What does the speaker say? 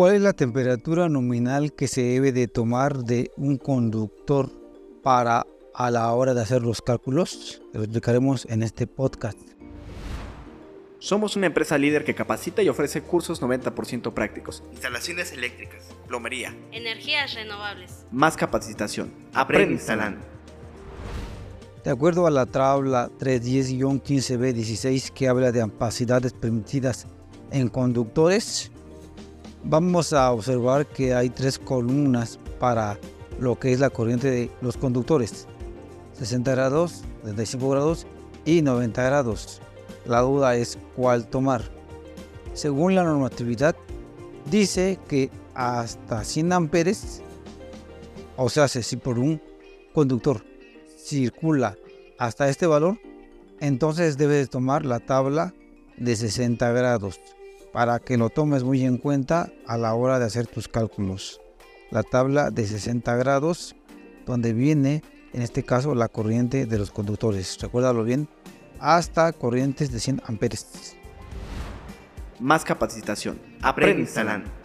¿Cuál es la temperatura nominal que se debe de tomar de un conductor para a la hora de hacer los cálculos? Lo explicaremos en este podcast. Somos una empresa líder que capacita y ofrece cursos 90% prácticos. Instalaciones eléctricas, plomería, Energías renovables. más capacitación. Aprende instalando. De acuerdo a la tabla 310-15b16 que habla de capacidades permitidas en conductores, vamos a observar que hay tres columnas para lo que es la corriente de los conductores. 60 grados, 35 grados y 90 grados. La duda es cuál tomar. Según la normatividad, dice que hasta 100 amperes, o sea, si por un conductor circula hasta este valor, entonces debes tomar la tabla de 60 grados para que lo tomes muy en cuenta a la hora de hacer tus cálculos. La tabla de 60 grados, donde viene en este caso la corriente de los conductores. Recuérdalo bien, hasta corrientes de 100 amperes. Más capacitación. Aprende instalando.